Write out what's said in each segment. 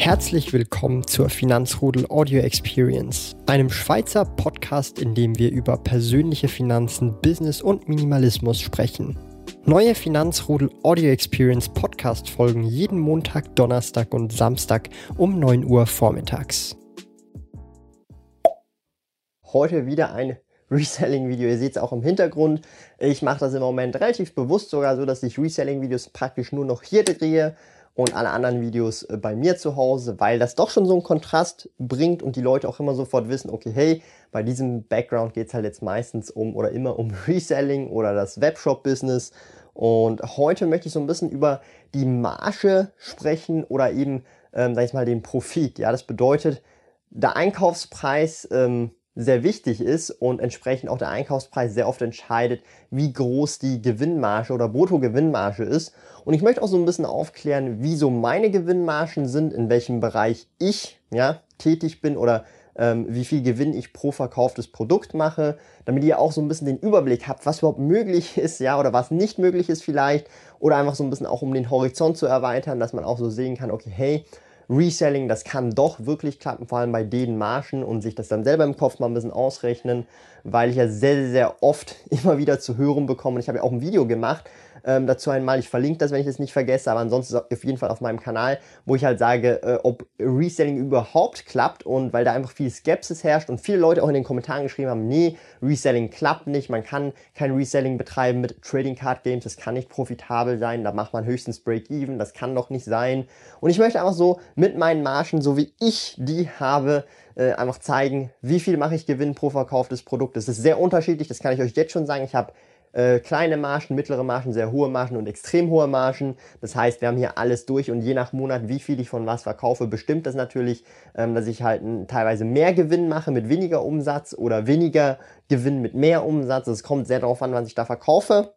Herzlich willkommen zur Finanzrudel Audio Experience, einem Schweizer Podcast, in dem wir über persönliche Finanzen, Business und Minimalismus sprechen. Neue Finanzrudel Audio Experience Podcast folgen jeden Montag, Donnerstag und Samstag um 9 Uhr vormittags. Heute wieder ein Reselling-Video. Ihr seht es auch im Hintergrund. Ich mache das im Moment relativ bewusst sogar so, dass ich Reselling-Videos praktisch nur noch hier drehe und alle anderen Videos äh, bei mir zu Hause, weil das doch schon so einen Kontrast bringt und die Leute auch immer sofort wissen, okay, hey, bei diesem Background geht es halt jetzt meistens um oder immer um Reselling oder das Webshop-Business. Und heute möchte ich so ein bisschen über die Marge sprechen oder eben, ähm, sag ich mal, den Profit. Ja, das bedeutet, der Einkaufspreis ähm, sehr wichtig ist und entsprechend auch der Einkaufspreis sehr oft entscheidet, wie groß die Gewinnmarge oder Bruttogewinnmarge ist. Und ich möchte auch so ein bisschen aufklären, wieso meine Gewinnmargen sind, in welchem Bereich ich ja, tätig bin oder ähm, wie viel Gewinn ich pro verkauftes Produkt mache, damit ihr auch so ein bisschen den Überblick habt, was überhaupt möglich ist, ja, oder was nicht möglich ist vielleicht, oder einfach so ein bisschen auch um den Horizont zu erweitern, dass man auch so sehen kann, okay, hey, Reselling, das kann doch wirklich klappen, vor allem bei den Margen und sich das dann selber im Kopf mal ein bisschen ausrechnen, weil ich ja sehr, sehr oft immer wieder zu hören bekomme. Ich habe ja auch ein Video gemacht, ähm, dazu einmal, ich verlinke das, wenn ich das nicht vergesse, aber ansonsten es auf jeden Fall auf meinem Kanal, wo ich halt sage, äh, ob Reselling überhaupt klappt und weil da einfach viel Skepsis herrscht und viele Leute auch in den Kommentaren geschrieben haben, nee, Reselling klappt nicht, man kann kein Reselling betreiben mit Trading Card Games, das kann nicht profitabel sein, da macht man höchstens Break-Even, das kann doch nicht sein. Und ich möchte einfach so mit meinen Margen, so wie ich die habe, äh, einfach zeigen, wie viel mache ich Gewinn pro verkauftes Produkt. Das ist sehr unterschiedlich, das kann ich euch jetzt schon sagen. Ich habe äh, kleine Margen, mittlere Margen, sehr hohe Margen und extrem hohe Margen. Das heißt, wir haben hier alles durch und je nach Monat, wie viel ich von was verkaufe, bestimmt das natürlich, ähm, dass ich halt teilweise mehr Gewinn mache mit weniger Umsatz oder weniger Gewinn mit mehr Umsatz. Es kommt sehr darauf an, was ich da verkaufe.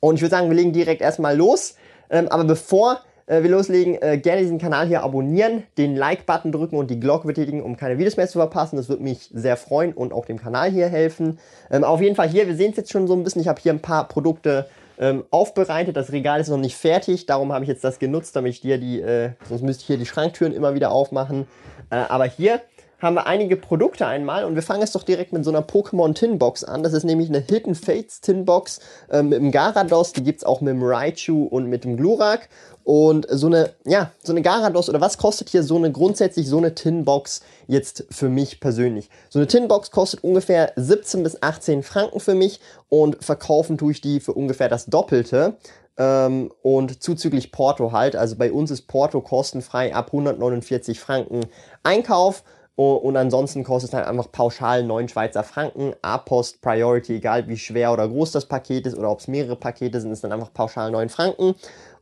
Und ich würde sagen, wir legen direkt erstmal los. Ähm, aber bevor äh, wir loslegen, äh, gerne diesen Kanal hier abonnieren, den Like-Button drücken und die Glocke betätigen, um keine Videos mehr zu verpassen. Das würde mich sehr freuen und auch dem Kanal hier helfen. Ähm, auf jeden Fall hier, wir sehen es jetzt schon so ein bisschen. Ich habe hier ein paar Produkte ähm, aufbereitet. Das Regal ist noch nicht fertig, darum habe ich jetzt das genutzt, damit ich dir die, äh, sonst müsste ich hier die Schranktüren immer wieder aufmachen. Äh, aber hier haben wir einige Produkte einmal und wir fangen jetzt doch direkt mit so einer Pokémon Tinbox an. Das ist nämlich eine Hidden Fates Tinbox äh, mit dem Garados, die gibt es auch mit dem Raichu und mit dem Glurak. Und so eine, ja, so eine Garados oder was kostet hier so eine grundsätzlich so eine Tinbox jetzt für mich persönlich? So eine Tinbox kostet ungefähr 17 bis 18 Franken für mich und verkaufen tue ich die für ungefähr das Doppelte. Ähm, und zuzüglich Porto halt. Also bei uns ist Porto kostenfrei ab 149 Franken Einkauf. Und ansonsten kostet es halt einfach pauschal 9 Schweizer Franken. A-Post, Priority, egal wie schwer oder groß das Paket ist oder ob es mehrere Pakete sind, ist dann einfach pauschal 9 Franken.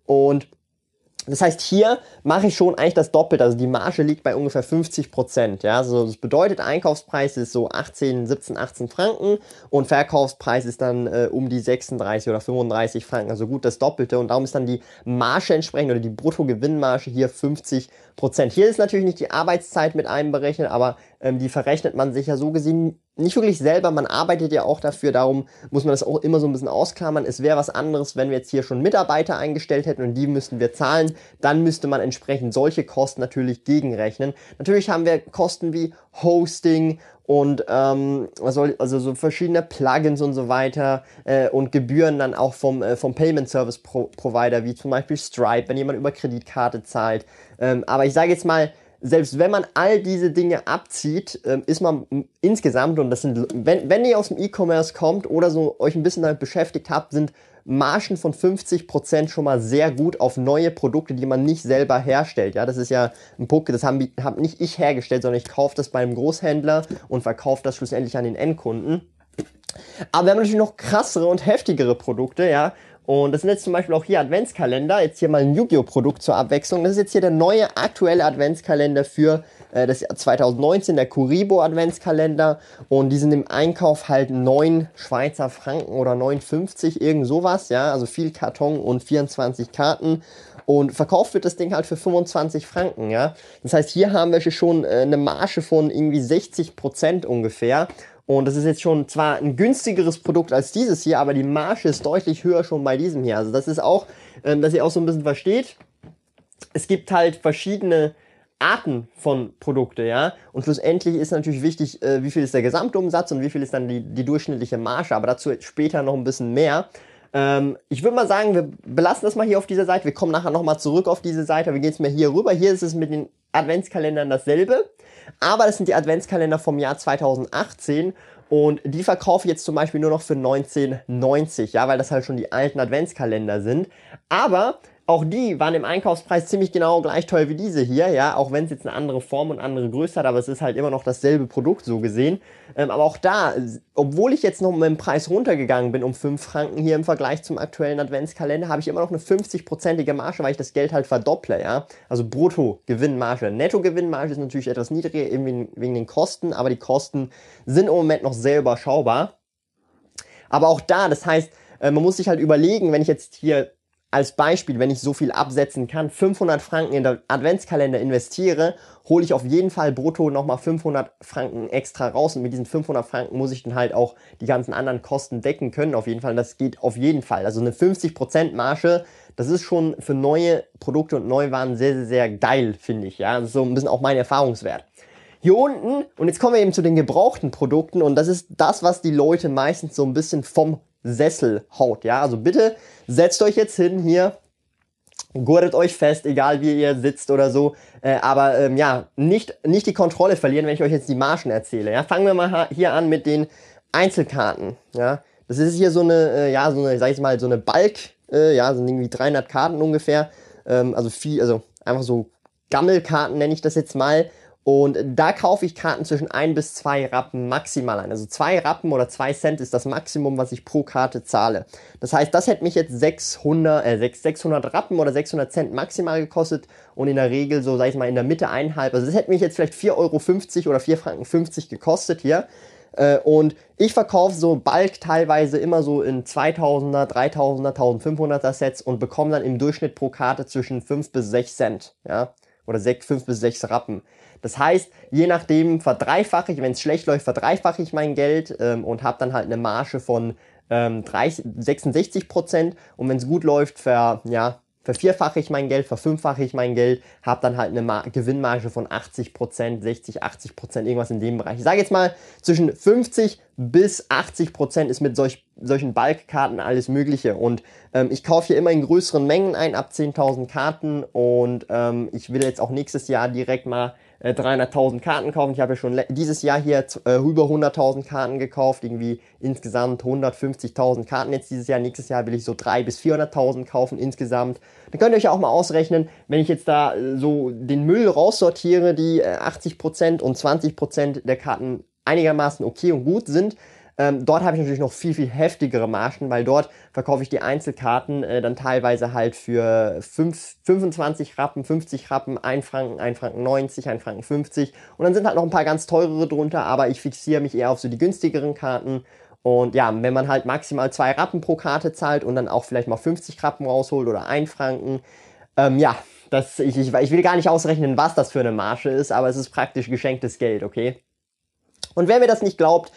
Und das heißt, hier mache ich schon eigentlich das Doppelte. Also die Marge liegt bei ungefähr 50 Prozent. Ja, also das bedeutet, Einkaufspreis ist so 18, 17, 18 Franken und Verkaufspreis ist dann äh, um die 36 oder 35 Franken. Also gut das Doppelte. Und darum ist dann die Marge entsprechend oder die Bruttogewinnmarge hier 50 Prozent. Hier ist natürlich nicht die Arbeitszeit mit einberechnet, aber ähm, die verrechnet man sich ja so gesehen nicht wirklich selber, man arbeitet ja auch dafür, darum muss man das auch immer so ein bisschen ausklammern. Es wäre was anderes, wenn wir jetzt hier schon Mitarbeiter eingestellt hätten und die müssten wir zahlen, dann müsste man entsprechend solche Kosten natürlich gegenrechnen. Natürlich haben wir Kosten wie Hosting und ähm, also, also so verschiedene Plugins und so weiter äh, und Gebühren dann auch vom, äh, vom Payment Service Pro Provider, wie zum Beispiel Stripe, wenn jemand über Kreditkarte zahlt. Ähm, aber ich sage jetzt mal, selbst wenn man all diese Dinge abzieht, ähm, ist man insgesamt, und das sind, wenn, wenn ihr aus dem E-Commerce kommt oder so euch ein bisschen damit beschäftigt habt, sind Margen von 50% schon mal sehr gut auf neue Produkte, die man nicht selber herstellt. Ja, das ist ja ein Punkt, das habe hab nicht ich hergestellt, sondern ich kaufe das bei einem Großhändler und verkaufe das schlussendlich an den Endkunden. Aber wir haben natürlich noch krassere und heftigere Produkte, ja. Und das sind jetzt zum Beispiel auch hier Adventskalender. Jetzt hier mal ein Yu-Gi-Oh! Produkt zur Abwechslung. Das ist jetzt hier der neue aktuelle Adventskalender für äh, das Jahr 2019, der Kuribo Adventskalender. Und die sind im Einkauf halt 9 Schweizer Franken oder 9,50, irgend sowas. Ja, also viel Karton und 24 Karten. Und verkauft wird das Ding halt für 25 Franken, ja. Das heißt, hier haben wir schon äh, eine Marge von irgendwie 60 Prozent ungefähr. Und das ist jetzt schon zwar ein günstigeres Produkt als dieses hier, aber die Marge ist deutlich höher schon bei diesem hier. Also das ist auch, ähm, dass ihr auch so ein bisschen versteht. Es gibt halt verschiedene Arten von Produkte, ja. Und schlussendlich ist natürlich wichtig, äh, wie viel ist der Gesamtumsatz und wie viel ist dann die, die durchschnittliche Marge, aber dazu später noch ein bisschen mehr. Ähm, ich würde mal sagen, wir belassen das mal hier auf dieser Seite. Wir kommen nachher nochmal zurück auf diese Seite. Wir gehen jetzt mal hier rüber. Hier ist es mit den Adventskalendern dasselbe. Aber das sind die Adventskalender vom Jahr 2018 und die verkaufe ich jetzt zum Beispiel nur noch für 19,90, ja, weil das halt schon die alten Adventskalender sind. Aber auch die waren im Einkaufspreis ziemlich genau gleich teuer wie diese hier, ja, auch wenn es jetzt eine andere Form und andere Größe hat, aber es ist halt immer noch dasselbe Produkt so gesehen. Ähm, aber auch da, obwohl ich jetzt noch mit dem Preis runtergegangen bin um 5 Franken hier im Vergleich zum aktuellen Adventskalender, habe ich immer noch eine 50-prozentige Marge, weil ich das Geld halt verdopple, ja. Also Brutto-Gewinnmarge. Netto-Gewinnmarge ist natürlich etwas niedriger, eben wegen den Kosten, aber die Kosten sind im Moment noch sehr überschaubar. Aber auch da, das heißt, äh, man muss sich halt überlegen, wenn ich jetzt hier als Beispiel, wenn ich so viel absetzen kann, 500 Franken in den Adventskalender investiere, hole ich auf jeden Fall brutto nochmal 500 Franken extra raus und mit diesen 500 Franken muss ich dann halt auch die ganzen anderen Kosten decken können, auf jeden Fall. das geht auf jeden Fall. Also eine 50% Marge, das ist schon für neue Produkte und Neuwaren sehr, sehr, sehr geil, finde ich. Ja, so ein bisschen auch mein Erfahrungswert. Hier unten, und jetzt kommen wir eben zu den gebrauchten Produkten und das ist das, was die Leute meistens so ein bisschen vom Sessel haut. Ja, also bitte setzt euch jetzt hin hier, gurtet euch fest, egal wie ihr sitzt oder so. Äh, aber ähm, ja, nicht, nicht die Kontrolle verlieren, wenn ich euch jetzt die Margen erzähle. Ja, fangen wir mal hier an mit den Einzelkarten. Ja, das ist hier so eine, äh, ja, so eine, sag ich mal, so eine Balk, äh, ja, so irgendwie 300 Karten ungefähr. Ähm, also viel, also einfach so Gammelkarten nenne ich das jetzt mal. Und da kaufe ich Karten zwischen ein bis zwei Rappen maximal ein. Also zwei Rappen oder zwei Cent ist das Maximum, was ich pro Karte zahle. Das heißt, das hätte mich jetzt 600, äh, 600 Rappen oder 600 Cent maximal gekostet und in der Regel so, sag ich mal, in der Mitte einhalb. Also das hätte mich jetzt vielleicht 4,50 Euro oder 4 Franken 50 gekostet hier. Äh, und ich verkaufe so Bulk teilweise immer so in 2000er, 3000er, 1500er Sets und bekomme dann im Durchschnitt pro Karte zwischen 5 bis 6 Cent. Ja? Oder 6, 5 bis 6 Rappen. Das heißt, je nachdem verdreifache ich, wenn es schlecht läuft, verdreifache ich mein Geld ähm, und habe dann halt eine Marge von ähm, 30, 66 Prozent. Und wenn es gut läuft, ver, ja, vervierfache ich mein Geld, verfünffache ich mein Geld, habe dann halt eine Mar Gewinnmarge von 80 Prozent, 60, 80 Prozent, irgendwas in dem Bereich. Ich sage jetzt mal, zwischen 50 bis 80 Prozent ist mit solch, solchen Balkkarten alles Mögliche. Und ähm, ich kaufe hier immer in größeren Mengen ein, ab 10.000 Karten. Und ähm, ich will jetzt auch nächstes Jahr direkt mal 300.000 äh, Karten kaufen. Ich habe ja schon dieses Jahr hier äh, über 100.000 Karten gekauft, irgendwie insgesamt 150.000 Karten jetzt dieses Jahr. Nächstes Jahr will ich so 300.000 bis 400.000 kaufen insgesamt. Dann könnt ihr euch auch mal ausrechnen, wenn ich jetzt da äh, so den Müll raussortiere, die 80% und 20% der Karten einigermaßen okay und gut sind, ähm, dort habe ich natürlich noch viel, viel heftigere Margen, weil dort verkaufe ich die Einzelkarten äh, dann teilweise halt für 5, 25 Rappen, 50 Rappen, 1 Franken, 1 Franken 90, 1 Franken 50 und dann sind halt noch ein paar ganz teurere drunter, aber ich fixiere mich eher auf so die günstigeren Karten und ja, wenn man halt maximal zwei Rappen pro Karte zahlt und dann auch vielleicht mal 50 Rappen rausholt oder 1 Franken, ähm, ja, das, ich, ich, ich will gar nicht ausrechnen, was das für eine Marge ist, aber es ist praktisch geschenktes Geld, okay? Und wer mir das nicht glaubt,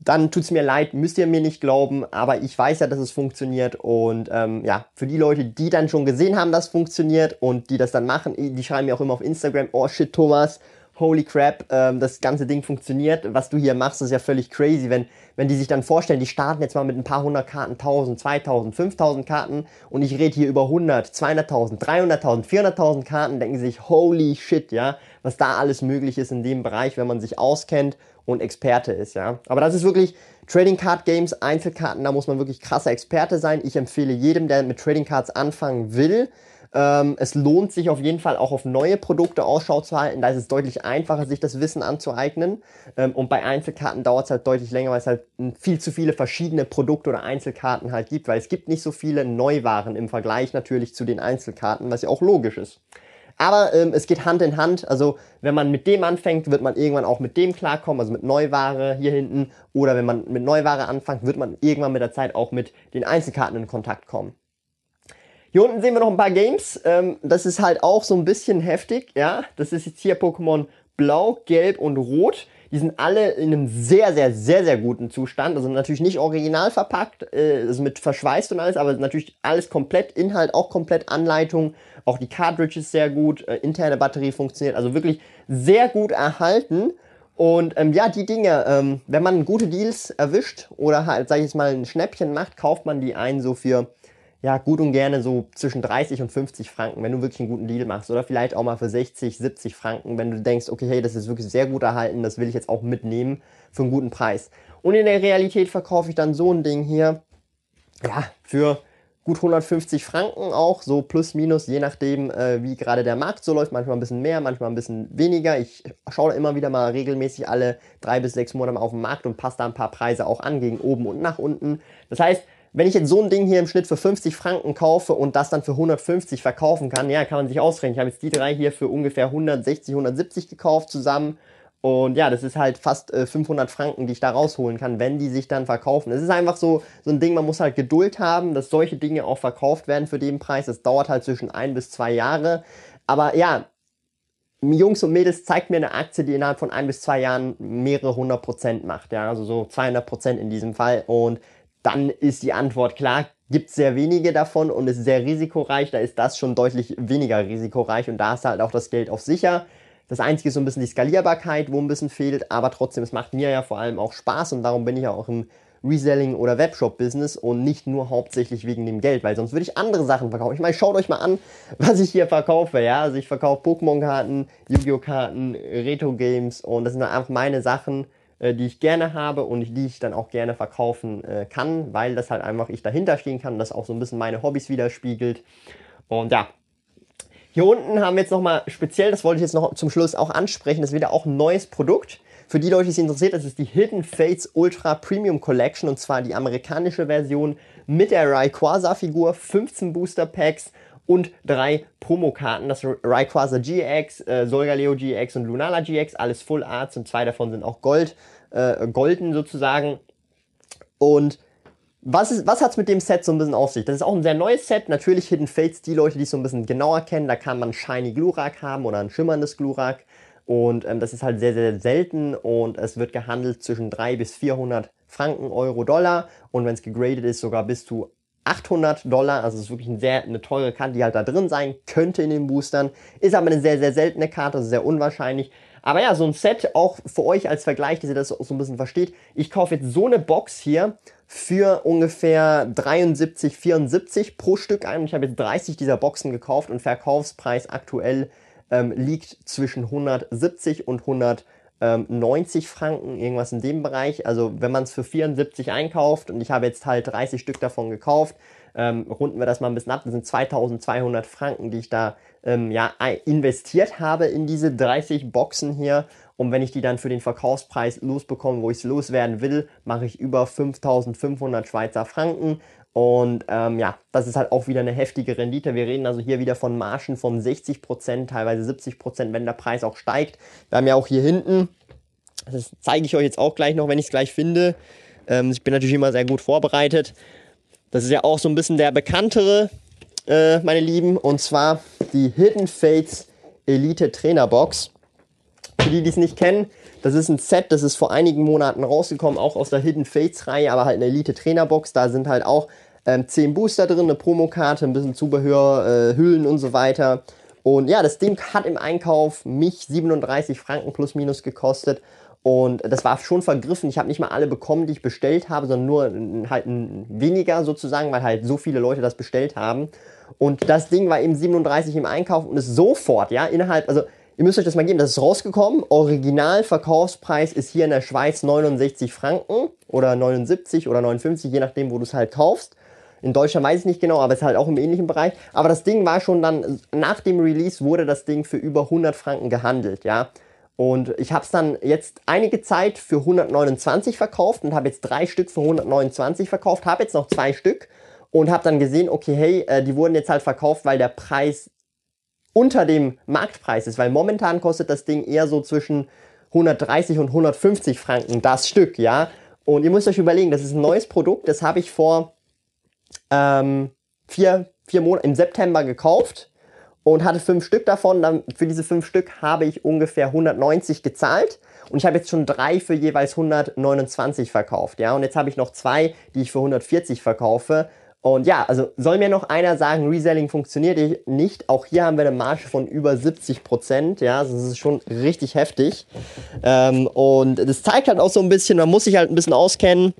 dann tut's mir leid, müsst ihr mir nicht glauben, aber ich weiß ja, dass es funktioniert und ähm, ja, für die Leute, die dann schon gesehen haben, dass es funktioniert und die das dann machen, die schreiben mir auch immer auf Instagram, oh shit Thomas, holy crap, ähm, das ganze Ding funktioniert, was du hier machst, ist ja völlig crazy, wenn, wenn die sich dann vorstellen, die starten jetzt mal mit ein paar hundert Karten, 1000, 2000, 5000 Karten und ich rede hier über 100, 200.000, 300.000, 400.000 Karten, denken sie sich, holy shit, ja, was da alles möglich ist in dem Bereich, wenn man sich auskennt und Experte ist, ja. Aber das ist wirklich Trading Card Games, Einzelkarten, da muss man wirklich krasser Experte sein. Ich empfehle jedem, der mit Trading Cards anfangen will, ähm, es lohnt sich auf jeden Fall auch auf neue Produkte Ausschau zu halten. Da ist es deutlich einfacher, sich das Wissen anzueignen. Ähm, und bei Einzelkarten dauert es halt deutlich länger, weil es halt viel zu viele verschiedene Produkte oder Einzelkarten halt gibt, weil es gibt nicht so viele Neuwaren im Vergleich natürlich zu den Einzelkarten, was ja auch logisch ist. Aber ähm, es geht Hand in Hand. Also wenn man mit dem anfängt, wird man irgendwann auch mit dem klarkommen, also mit Neuware hier hinten. Oder wenn man mit Neuware anfängt, wird man irgendwann mit der Zeit auch mit den Einzelkarten in Kontakt kommen. Hier unten sehen wir noch ein paar Games. Ähm, das ist halt auch so ein bisschen heftig. Ja, das ist jetzt hier Pokémon Blau, Gelb und Rot. Die sind alle in einem sehr, sehr, sehr, sehr guten Zustand. Also natürlich nicht original verpackt, äh, also mit verschweißt und alles, aber natürlich alles komplett, Inhalt auch komplett, Anleitung, auch die Cartridge ist sehr gut, äh, interne Batterie funktioniert, also wirklich sehr gut erhalten. Und ähm, ja, die Dinge, ähm, wenn man gute Deals erwischt oder halt, sag ich jetzt mal, ein Schnäppchen macht, kauft man die ein so für ja, gut und gerne so zwischen 30 und 50 Franken, wenn du wirklich einen guten Deal machst. Oder vielleicht auch mal für 60, 70 Franken, wenn du denkst, okay, hey, das ist wirklich sehr gut erhalten, das will ich jetzt auch mitnehmen für einen guten Preis. Und in der Realität verkaufe ich dann so ein Ding hier, ja, für gut 150 Franken auch, so plus minus, je nachdem, äh, wie gerade der Markt so läuft. Manchmal ein bisschen mehr, manchmal ein bisschen weniger. Ich schaue immer wieder mal regelmäßig alle drei bis sechs Monate auf den Markt und passe da ein paar Preise auch an, gegen oben und nach unten. Das heißt, wenn ich jetzt so ein Ding hier im Schnitt für 50 Franken kaufe und das dann für 150 verkaufen kann, ja, kann man sich ausrechnen. Ich habe jetzt die drei hier für ungefähr 160, 170 gekauft zusammen. Und ja, das ist halt fast äh, 500 Franken, die ich da rausholen kann, wenn die sich dann verkaufen. Es ist einfach so, so ein Ding, man muss halt Geduld haben, dass solche Dinge auch verkauft werden für den Preis. Das dauert halt zwischen ein bis zwei Jahre. Aber ja, Jungs und Mädels, zeigt mir eine Aktie, die innerhalb von ein bis zwei Jahren mehrere hundert Prozent macht. Ja, also so 200 Prozent in diesem Fall. Und dann ist die Antwort klar, gibt sehr wenige davon und ist sehr risikoreich, da ist das schon deutlich weniger risikoreich und da ist halt auch das Geld auf sicher. Das einzige ist so ein bisschen die Skalierbarkeit, wo ein bisschen fehlt, aber trotzdem, es macht mir ja vor allem auch Spaß und darum bin ich ja auch im Reselling oder Webshop-Business und nicht nur hauptsächlich wegen dem Geld, weil sonst würde ich andere Sachen verkaufen. Ich meine, schaut euch mal an, was ich hier verkaufe, ja. Also ich verkaufe Pokémon-Karten, Yu-Gi-Oh! Karten, Retro-Games und das sind einfach meine Sachen, die ich gerne habe und die ich dann auch gerne verkaufen äh, kann, weil das halt einfach ich dahinter stehen kann, das auch so ein bisschen meine Hobbys widerspiegelt. Und ja, hier unten haben wir jetzt nochmal speziell, das wollte ich jetzt noch zum Schluss auch ansprechen, das ist wieder auch ein neues Produkt. Für die Leute, die es interessiert, das ist die Hidden Fates Ultra Premium Collection und zwar die amerikanische Version mit der Rayquaza Figur, 15 Booster Packs und drei Promokarten. Das Rayquaza GX, äh, Solgaleo GX und Lunala GX, alles Full Arts und zwei davon sind auch Gold, äh, golden sozusagen. Und was, was hat's mit dem Set so ein bisschen auf sich? Das ist auch ein sehr neues Set. Natürlich Hidden Fates, die Leute, die es so ein bisschen genauer kennen, da kann man Shiny Glurak haben oder ein schimmerndes Glurak. Und ähm, das ist halt sehr, sehr selten und es wird gehandelt zwischen 300 bis 400 Franken, Euro, Dollar. Und wenn es gegradet ist, sogar bis zu 800 Dollar, also es ist wirklich eine sehr eine teure Karte, die halt da drin sein könnte in den Boostern. Ist aber eine sehr, sehr seltene Karte, also sehr unwahrscheinlich. Aber ja, so ein Set auch für euch als Vergleich, dass ihr das so ein bisschen versteht. Ich kaufe jetzt so eine Box hier für ungefähr 73, 74 pro Stück ein. Ich habe jetzt 30 dieser Boxen gekauft und Verkaufspreis aktuell ähm, liegt zwischen 170 und 100 90 ähm, Franken, irgendwas in dem Bereich. Also wenn man es für 74 einkauft und ich habe jetzt halt 30 Stück davon gekauft, ähm, runden wir das mal ein bisschen ab. Das sind 2200 Franken, die ich da ähm, ja, investiert habe in diese 30 Boxen hier. Und wenn ich die dann für den Verkaufspreis losbekomme, wo ich es loswerden will, mache ich über 5500 Schweizer Franken. Und ähm, ja, das ist halt auch wieder eine heftige Rendite. Wir reden also hier wieder von Margen von 60%, teilweise 70%, wenn der Preis auch steigt. Wir haben ja auch hier hinten, das zeige ich euch jetzt auch gleich noch, wenn ich es gleich finde. Ähm, ich bin natürlich immer sehr gut vorbereitet. Das ist ja auch so ein bisschen der bekanntere, äh, meine Lieben, und zwar die Hidden Fates Elite Trainer Box. Für die, die es nicht kennen, das ist ein Set, das ist vor einigen Monaten rausgekommen, auch aus der Hidden Fates Reihe, aber halt eine Elite Trainer Box. Da sind halt auch ähm, 10 Booster drin, eine Promokarte, ein bisschen Zubehör, äh, Hüllen und so weiter. Und ja, das Ding hat im Einkauf mich 37 Franken plus minus gekostet. Und das war schon vergriffen. Ich habe nicht mal alle bekommen, die ich bestellt habe, sondern nur halt weniger sozusagen, weil halt so viele Leute das bestellt haben. Und das Ding war eben 37 im Einkauf und ist sofort, ja, innerhalb, also Ihr müsst euch das mal geben, das ist rausgekommen. Originalverkaufspreis ist hier in der Schweiz 69 Franken oder 79 oder 59, je nachdem, wo du es halt kaufst. In Deutschland weiß ich nicht genau, aber es ist halt auch im ähnlichen Bereich. Aber das Ding war schon dann, nach dem Release wurde das Ding für über 100 Franken gehandelt, ja. Und ich habe es dann jetzt einige Zeit für 129 verkauft und habe jetzt drei Stück für 129 verkauft, habe jetzt noch zwei Stück und habe dann gesehen, okay, hey, äh, die wurden jetzt halt verkauft, weil der Preis unter dem Marktpreis ist, weil momentan kostet das Ding eher so zwischen 130 und 150 Franken das Stück, ja. Und ihr müsst euch überlegen, das ist ein neues Produkt, das habe ich vor ähm, vier, vier Monaten im September gekauft und hatte fünf Stück davon. Dann für diese fünf Stück habe ich ungefähr 190 gezahlt. Und ich habe jetzt schon drei für jeweils 129 verkauft. Ja, und jetzt habe ich noch zwei, die ich für 140 verkaufe. Und ja, also soll mir noch einer sagen, Reselling funktioniert nicht. Auch hier haben wir eine Marge von über 70 Prozent. Ja, also das ist schon richtig heftig. Ähm, und das zeigt halt auch so ein bisschen, man muss sich halt ein bisschen auskennen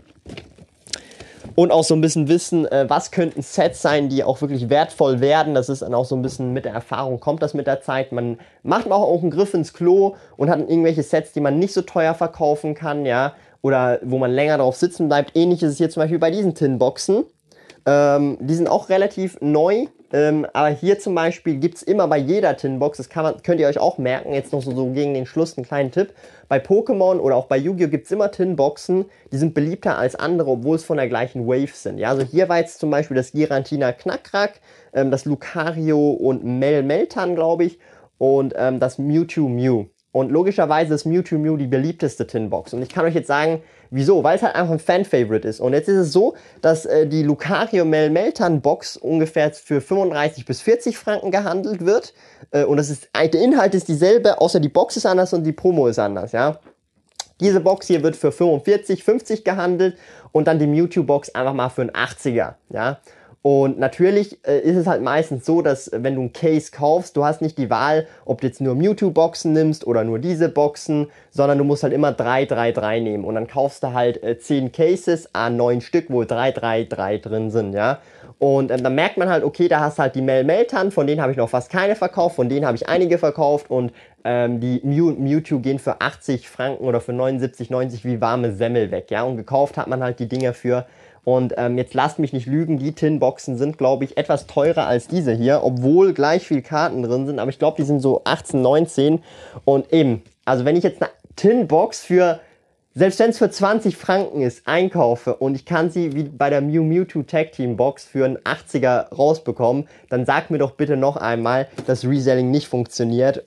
und auch so ein bisschen wissen, äh, was könnten Sets sein, die auch wirklich wertvoll werden. Das ist dann auch so ein bisschen mit der Erfahrung, kommt das mit der Zeit. Man macht auch einen Griff ins Klo und hat irgendwelche Sets, die man nicht so teuer verkaufen kann, ja, oder wo man länger drauf sitzen bleibt. Ähnlich ist es hier zum Beispiel bei diesen Tinboxen. Ähm, die sind auch relativ neu, ähm, aber hier zum Beispiel gibt es immer bei jeder Tinbox, das man, könnt ihr euch auch merken, jetzt noch so, so gegen den Schluss einen kleinen Tipp. Bei Pokémon oder auch bei Yu-Gi-Oh! gibt es immer Tinboxen, die sind beliebter als andere, obwohl es von der gleichen Wave sind. Ja, also hier war jetzt zum Beispiel das Girantina Knackrack, ähm, das Lucario und Mel Meltan, glaube ich, und ähm, das Mewtwo Mew. Und logischerweise ist Mewtwo Mew die beliebteste Tinbox. Und ich kann euch jetzt sagen, wieso? Weil es halt einfach ein Fan-Favorite ist. Und jetzt ist es so, dass äh, die Lucario Mel Meltan Box ungefähr für 35 bis 40 Franken gehandelt wird. Äh, und das ist, der Inhalt ist dieselbe, außer die Box ist anders und die Promo ist anders, ja. Diese Box hier wird für 45, 50 gehandelt und dann die Mewtwo Box einfach mal für einen 80er, ja. Und natürlich äh, ist es halt meistens so, dass äh, wenn du ein Case kaufst, du hast nicht die Wahl, ob du jetzt nur Mewtwo-Boxen nimmst oder nur diese Boxen, sondern du musst halt immer 3, 3, 3 nehmen. Und dann kaufst du halt äh, 10 Cases an 9 Stück, wo 3, 3, 3 drin sind, ja. Und ähm, dann merkt man halt, okay, da hast halt die Mel Meltan, von denen habe ich noch fast keine verkauft, von denen habe ich einige verkauft und ähm, die Mew Mewtwo gehen für 80 Franken oder für 79, 90 wie warme Semmel weg, ja. Und gekauft hat man halt die Dinger für und ähm, jetzt lasst mich nicht lügen, die Tinboxen sind, glaube ich, etwas teurer als diese hier, obwohl gleich viel Karten drin sind. Aber ich glaube, die sind so 18, 19. Und eben, also wenn ich jetzt eine Tinbox für, selbst wenn es für 20 Franken ist, einkaufe und ich kann sie wie bei der Mew Mewtwo Tag Team Box für einen 80er rausbekommen, dann sag mir doch bitte noch einmal, dass Reselling nicht funktioniert